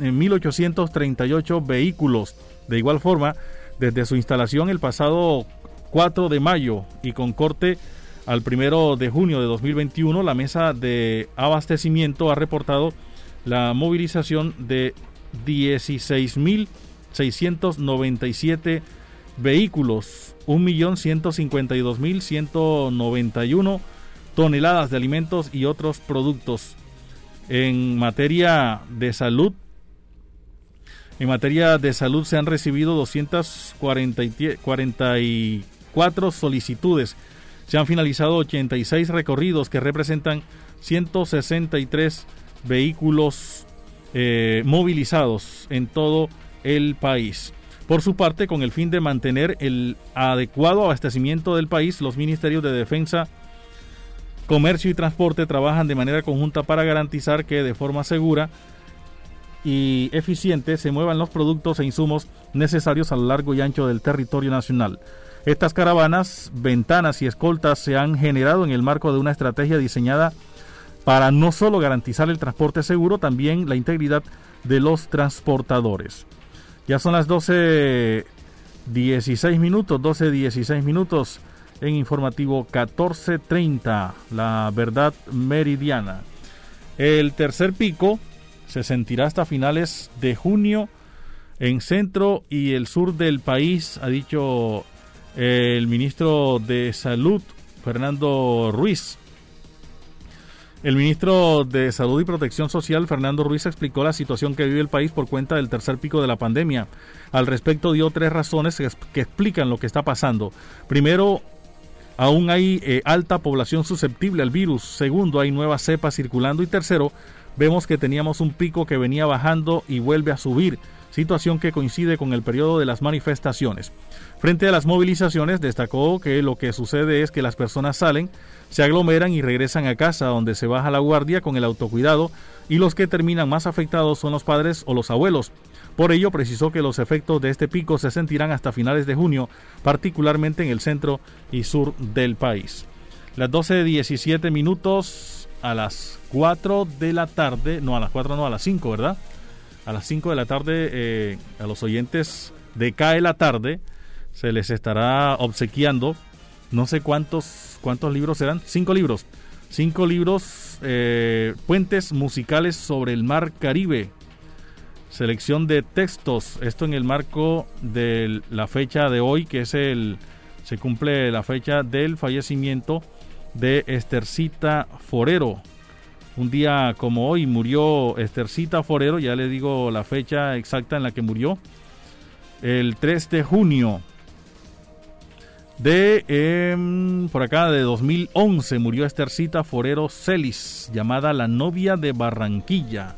1.838 vehículos. De igual forma, desde su instalación el pasado 4 de mayo y con corte al primero de junio de 2021, la mesa de abastecimiento ha reportado la movilización de 16.697 vehículos, 1.152.191 toneladas de alimentos y otros productos. En materia de salud, en materia de salud se han recibido 244 solicitudes. Se han finalizado 86 recorridos que representan 163 vehículos eh, movilizados en todo el país. Por su parte, con el fin de mantener el adecuado abastecimiento del país, los ministerios de Defensa, Comercio y Transporte trabajan de manera conjunta para garantizar que de forma segura y eficiente se muevan los productos e insumos necesarios a lo largo y ancho del territorio nacional. Estas caravanas, ventanas y escoltas se han generado en el marco de una estrategia diseñada para no solo garantizar el transporte seguro, también la integridad de los transportadores. Ya son las 12, 16 minutos, 12, 16 minutos en informativo 1430, la verdad meridiana. El tercer pico se sentirá hasta finales de junio en centro y el sur del país, ha dicho el ministro de Salud, Fernando Ruiz. El ministro de Salud y Protección Social, Fernando Ruiz, explicó la situación que vive el país por cuenta del tercer pico de la pandemia. Al respecto dio tres razones que, explican lo que está pasando. Primero, aún hay eh, alta población susceptible al virus. Segundo, hay nuevas cepas circulando. Y tercero, vemos que teníamos un pico que venía bajando y vuelve a subir, situación que coincide con el periodo de las manifestaciones. Frente a las movilizaciones, destacó que lo que sucede es que las personas salen, se aglomeran y regresan a casa, donde se baja la guardia con el autocuidado y los que terminan más afectados son los padres o los abuelos. Por ello, precisó que los efectos de este pico se sentirán hasta finales de junio, particularmente en el centro y sur del país. Las 12.17 minutos a las 4 de la tarde, no a las 4, no a las 5, ¿verdad? A las 5 de la tarde, eh, a los oyentes de CAE la tarde, se les estará obsequiando no sé cuántos cuántos libros serán cinco libros cinco libros eh, puentes musicales sobre el mar Caribe selección de textos esto en el marco de la fecha de hoy que es el se cumple la fecha del fallecimiento de Estercita Forero un día como hoy murió Estercita Forero ya le digo la fecha exacta en la que murió el 3 de junio De em, por acá de 2011 murió Estercita Forero Celis, llamada La novia de Barranquilla.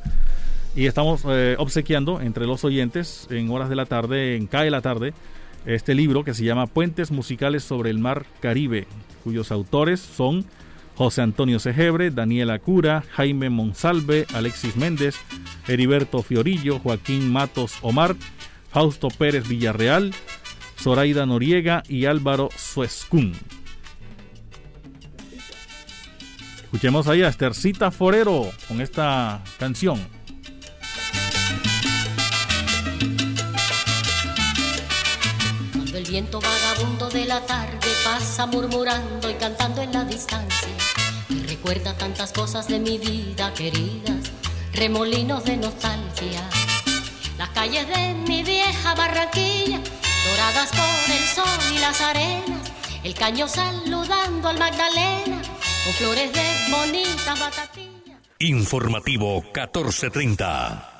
Y estamos eh, obsequiando entre los oyentes en horas de la tarde, en CAE la tarde, este libro que se llama Puentes Musicales sobre el Mar Caribe, cuyos autores son José Antonio Segebre, Daniela Cura, Jaime Monsalve, Alexis Méndez, Heriberto Fiorillo, Joaquín Matos Omar, Fausto Pérez Villarreal, Zoraida Noriega y Álvaro Suescún. Escuchemos ahí a Estercita Forero con esta canción. Viento vagabundo de la tarde pasa murmurando y cantando en la distancia, me recuerda tantas cosas de mi vida queridas, remolinos de nostalgia. Las calles de mi vieja Barranquilla, doradas por el sol y las arenas, el caño saludando al Magdalena, con flores de bonitas batatillas. Informativo 1430.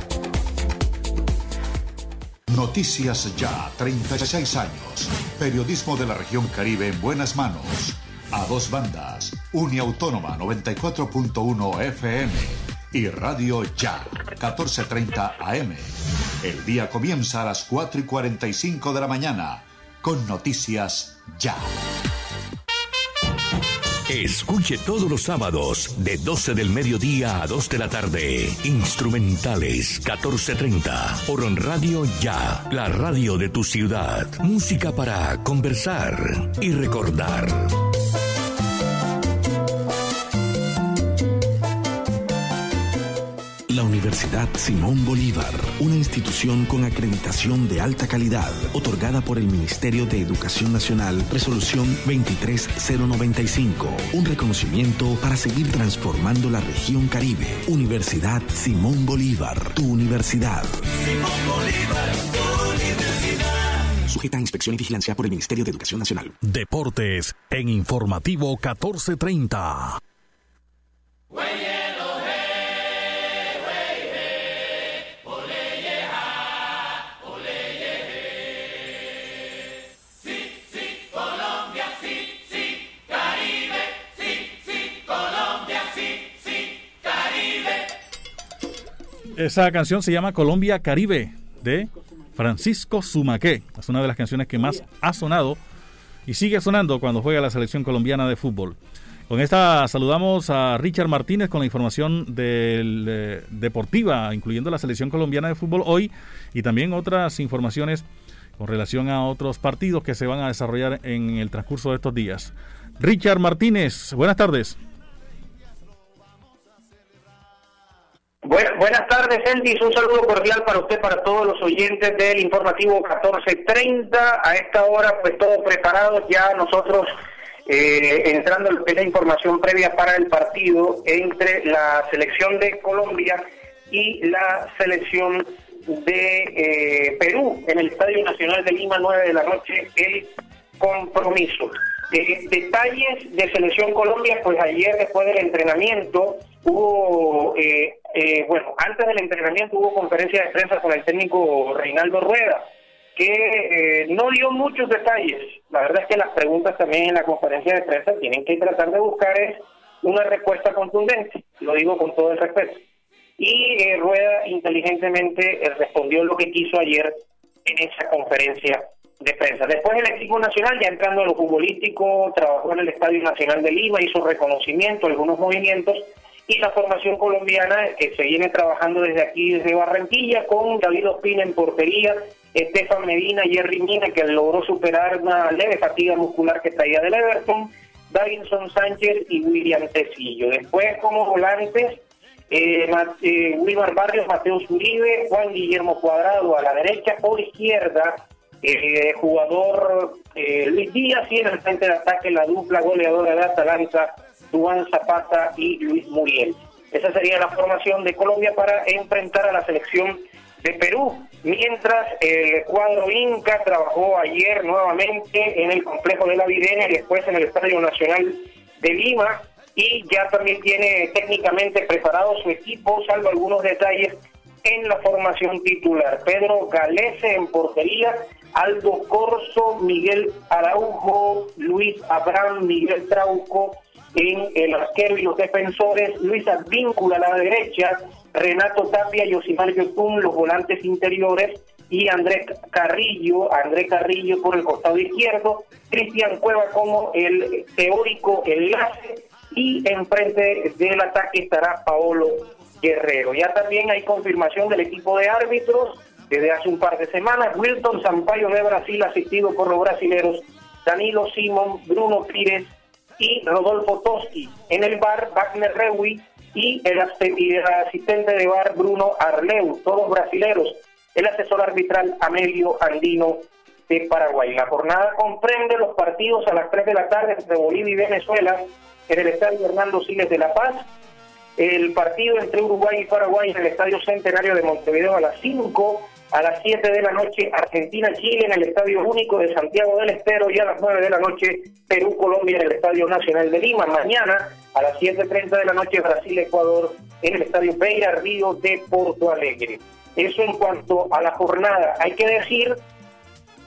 Noticias Ya, 36 años. Periodismo de la región Caribe en buenas manos. A dos bandas, Uniautónoma 94.1 FM y Radio Ya, 14.30 AM. El día comienza a las 4 y 45 de la mañana con Noticias Ya. Escuche todos los sábados de 12 del mediodía a 2 de la tarde. Instrumentales 1430 por Radio Ya, la radio de tu ciudad. Música para conversar y recordar. Universidad Simón Bolívar, una institución con acreditación de alta calidad, otorgada por el Ministerio de Educación Nacional, resolución 23095, un reconocimiento para seguir transformando la región Caribe. Universidad Simón Bolívar, tu universidad. Sujeta a inspección y vigilancia por el Ministerio de Educación Nacional. Deportes en Informativo 1430. Colombia, Esa canción se llama Colombia Caribe de Francisco Sumaqué. Es una de las canciones que más ha sonado y sigue sonando cuando juega la selección colombiana de fútbol. Con esta saludamos a Richard Martínez con la información del, eh, deportiva, incluyendo la selección colombiana de fútbol hoy y también otras informaciones con relación a otros partidos que se van a desarrollar en el transcurso de estos días. Richard Martínez, buenas tardes. Buenas, tardes, Elvis. Un saludo cordial para usted, para todos los oyentes del informativo 1430. A esta hora, pues todo preparado. Ya nosotros eh, entrando en la información previa para el partido entre la selección de Colombia y la selección de eh, Perú en el Estadio Nacional de Lima, 9 de la noche, el compromiso. Detalles de Selección Colombia, pues ayer después del entrenamiento hubo, eh, eh, bueno, antes del entrenamiento hubo conferencia de prensa con el técnico Reinaldo Rueda, que eh, no dio muchos detalles. La verdad es que las preguntas también en la conferencia de prensa tienen que tratar de buscar una respuesta contundente, lo digo con todo el respeto. Y eh, Rueda inteligentemente eh, respondió lo que quiso ayer en esa conferencia de prensa. Después el equipo nacional, ya entrando a lo futbolístico, trabajó en el Estadio Nacional de Lima, hizo reconocimiento, algunos movimientos, y la formación colombiana que se viene trabajando desde aquí, desde Barranquilla, con David Ospina en portería, Estefan Medina, Jerry Mina, que logró superar una leve fatiga muscular que traía del Everton, Davinson Sánchez y William Tecillo. Después, como volantes, eh, eh, Wilmar Barrios, Mateo Zuribe, Juan Guillermo Cuadrado a la derecha, por izquierda, el jugador eh, Luis Díaz y en el frente de ataque la dupla goleadora de Atalanta, Duan Zapata y Luis Muriel. Esa sería la formación de Colombia para enfrentar a la selección de Perú. Mientras el cuadro Inca trabajó ayer nuevamente en el complejo de la Videna y después en el Estadio Nacional de Lima y ya también tiene técnicamente preparado su equipo, salvo algunos detalles en la formación titular. Pedro Galese en portería, Aldo Corso, Miguel Araujo, Luis Abraham, Miguel Trauco en el arquero y los defensores, Luis Advíncula a la derecha, Renato Tapia, Yosimar Yotun, los volantes interiores, y Andrés Carrillo, André Carrillo por el costado izquierdo, Cristian Cueva como el teórico enlace, y enfrente del ataque estará Paolo Guerrero. Ya también hay confirmación del equipo de árbitros desde hace un par de semanas. Wilton Sampaio de Brasil, asistido por los brasileros Danilo Simón, Bruno Pires y Rodolfo Toski. En el bar, Wagner Rewi y el, aspe- y el asistente de bar, Bruno Arleu, todos brasileros. El asesor arbitral, Amelio Andino de Paraguay. La jornada comprende los partidos a las 3 de la tarde entre Bolivia y Venezuela en el estadio Hernando Siles de La Paz. El partido entre Uruguay y Paraguay en el Estadio Centenario de Montevideo a las 5, a las 7 de la noche Argentina-Chile en el Estadio Único de Santiago del Estero y a las 9 de la noche Perú-Colombia en el Estadio Nacional de Lima. Mañana a las 7.30 de la noche Brasil-Ecuador en el Estadio Beira Río de Porto Alegre. Eso en cuanto a la jornada. Hay que decir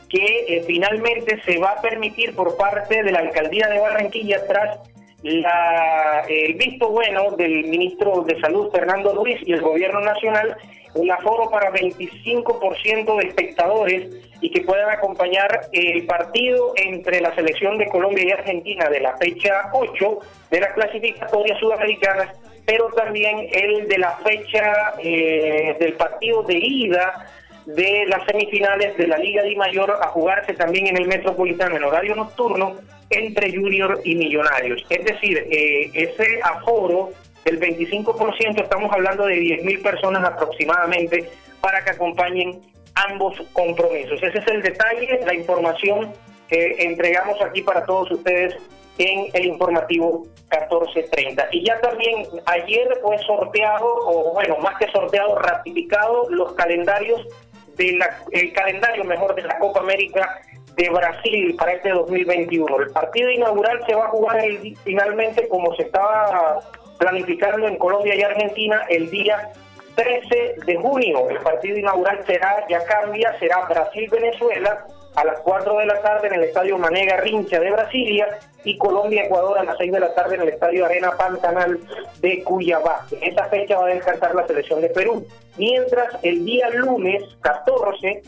que eh, finalmente se va a permitir por parte de la alcaldía de Barranquilla tras la, el visto bueno del ministro de Salud Fernando Luis y el gobierno nacional un aforo para 25% de espectadores y que puedan acompañar el partido entre la selección de Colombia y Argentina de la fecha 8 de las clasificatorias sudamericanas, pero también el de la fecha eh, del partido de ida de las semifinales de la Liga Di Mayor a jugarse también en el Metropolitano en horario nocturno entre Junior y Millonarios. Es decir, eh, ese aforo del 25%, estamos hablando de 10.000 personas aproximadamente para que acompañen ambos compromisos. Ese es el detalle, la información que entregamos aquí para todos ustedes en el informativo 1430. Y ya también ayer fue sorteado, o bueno, más que sorteado, ratificado los calendarios de la, el calendario mejor de la Copa América de Brasil para este 2021. El partido inaugural se va a jugar el- finalmente como se estaba planificando en Colombia y Argentina el día 13 de junio. El partido inaugural será, ya cambia, será Brasil-Venezuela a las 4 de la tarde en el Estadio Manega Rincha de Brasilia y Colombia-Ecuador a las 6 de la tarde en el Estadio Arena Pantanal de Cuyabá. En esa fecha va a descansar la selección de Perú. Mientras el día lunes 14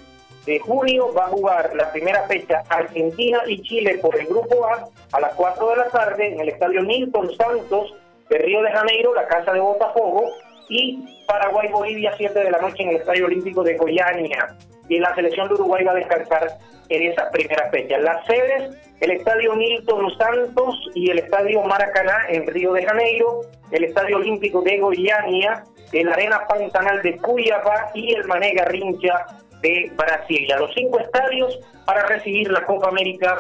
de junio va a jugar la primera fecha Argentina y Chile por el Grupo A a las 4 de la tarde en el Estadio Nilton Santos de Río de Janeiro, la casa de Botafogo, y Paraguay-Bolivia 7 de la noche en el Estadio Olímpico de Goiânia. Y la selección de Uruguay va a descansar en esa primera fecha. Las sedes, el Estadio Nilton Santos y el Estadio Maracaná en Río de Janeiro, el Estadio Olímpico de Goiânia, el Arena Pantanal de Cuyabá y el Manega Rincha de Brasilia. Los cinco estadios para recibir la Copa América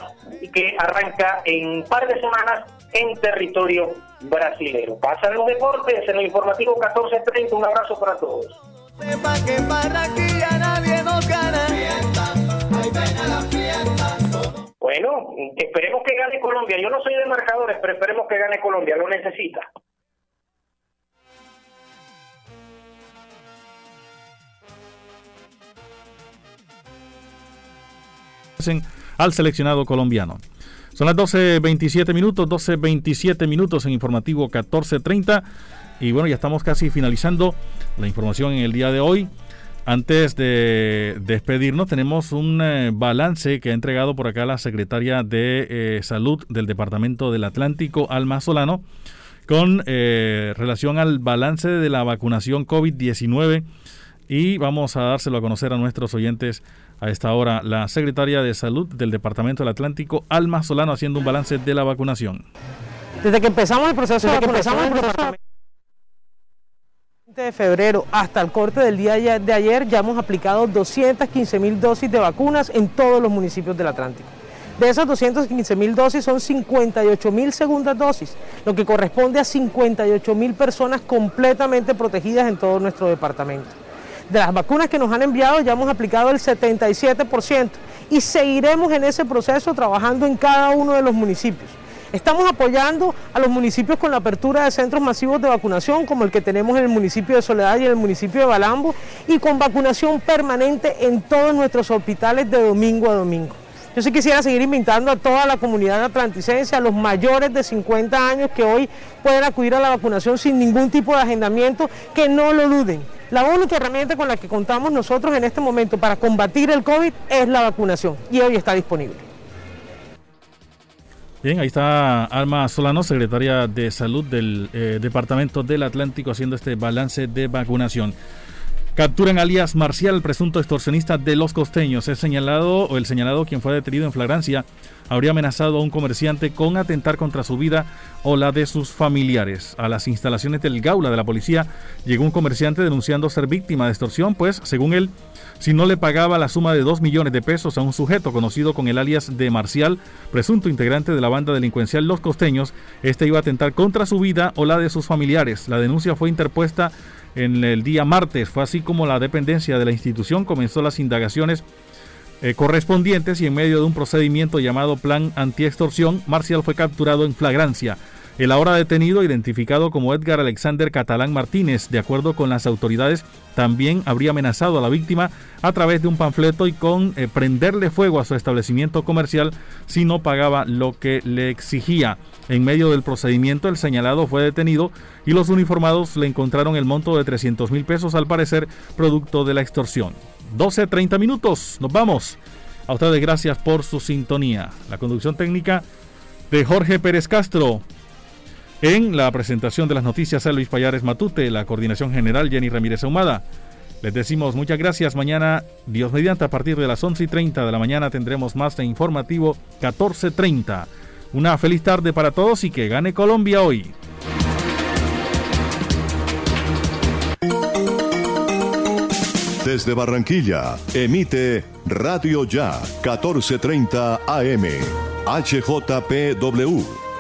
que arranca en un par de semanas en territorio brasilero. Pasan los deportes en el informativo 1430. Un abrazo para todos. Bueno, esperemos que gane Colombia. Yo no soy de marcadores, pero esperemos que gane Colombia. Lo necesita. Al seleccionado colombiano. Son las 12.27 minutos, 12.27 minutos en informativo 14.30 y bueno, ya estamos casi finalizando la información en el día de hoy. Antes de despedirnos, tenemos un eh, balance que ha entregado por acá la secretaria de eh, Salud del Departamento del Atlántico, Alma Solano, con eh, relación al balance de la vacunación COVID-19 y vamos a dárselo a conocer a nuestros oyentes a esta hora. La secretaria de Salud del Departamento del Atlántico, Alma Solano, haciendo un balance de la vacunación. Desde que empezamos el proceso de vacunación en el departamento de febrero hasta el corte del día de ayer ya hemos aplicado 215 mil dosis de vacunas en todos los municipios del Atlántico. De esas 215 mil dosis son 58 mil segundas dosis, lo que corresponde a 58 mil personas completamente protegidas en todo nuestro departamento. De las vacunas que nos han enviado ya hemos aplicado el 77% y seguiremos en ese proceso trabajando en cada uno de los municipios. Estamos apoyando a los municipios con la apertura de centros masivos de vacunación, como el que tenemos en el municipio de Soledad y en el municipio de Balambo, y con vacunación permanente en todos nuestros hospitales de domingo a domingo. Yo sí quisiera seguir invitando a toda la comunidad atlanticense, a los mayores de 50 años que hoy pueden acudir a la vacunación sin ningún tipo de agendamiento, que no lo duden. La única herramienta con la que contamos nosotros en este momento para combatir el COVID es la vacunación y hoy está disponible. Bien, ahí está Alma Solano, secretaria de Salud del eh, Departamento del Atlántico, haciendo este balance de vacunación. Capturan alias Marcial, presunto extorsionista de los costeños. Es señalado, o el señalado, quien fue detenido en flagrancia, habría amenazado a un comerciante con atentar contra su vida o la de sus familiares. A las instalaciones del Gaula de la policía llegó un comerciante denunciando ser víctima de extorsión, pues, según él, si no le pagaba la suma de 2 millones de pesos a un sujeto conocido con el alias de Marcial, presunto integrante de la banda delincuencial Los Costeños, este iba a atentar contra su vida o la de sus familiares. La denuncia fue interpuesta en el día martes. Fue así como la dependencia de la institución comenzó las indagaciones eh, correspondientes y en medio de un procedimiento llamado Plan Antiextorsión, Marcial fue capturado en flagrancia. El ahora detenido, identificado como Edgar Alexander Catalán Martínez, de acuerdo con las autoridades, también habría amenazado a la víctima a través de un panfleto y con eh, prenderle fuego a su establecimiento comercial si no pagaba lo que le exigía. En medio del procedimiento, el señalado fue detenido y los uniformados le encontraron el monto de 300 mil pesos, al parecer producto de la extorsión. 12.30 minutos, nos vamos. A ustedes gracias por su sintonía. La conducción técnica de Jorge Pérez Castro. En la presentación de las noticias a Luis Payares Matute, la coordinación general Jenny Ramírez Ahumada. Les decimos muchas gracias. Mañana, Dios mediante, a partir de las 11 y 30 de la mañana tendremos más de informativo 14.30. Una feliz tarde para todos y que gane Colombia hoy. Desde Barranquilla, emite Radio Ya 1430 AM. HJPW.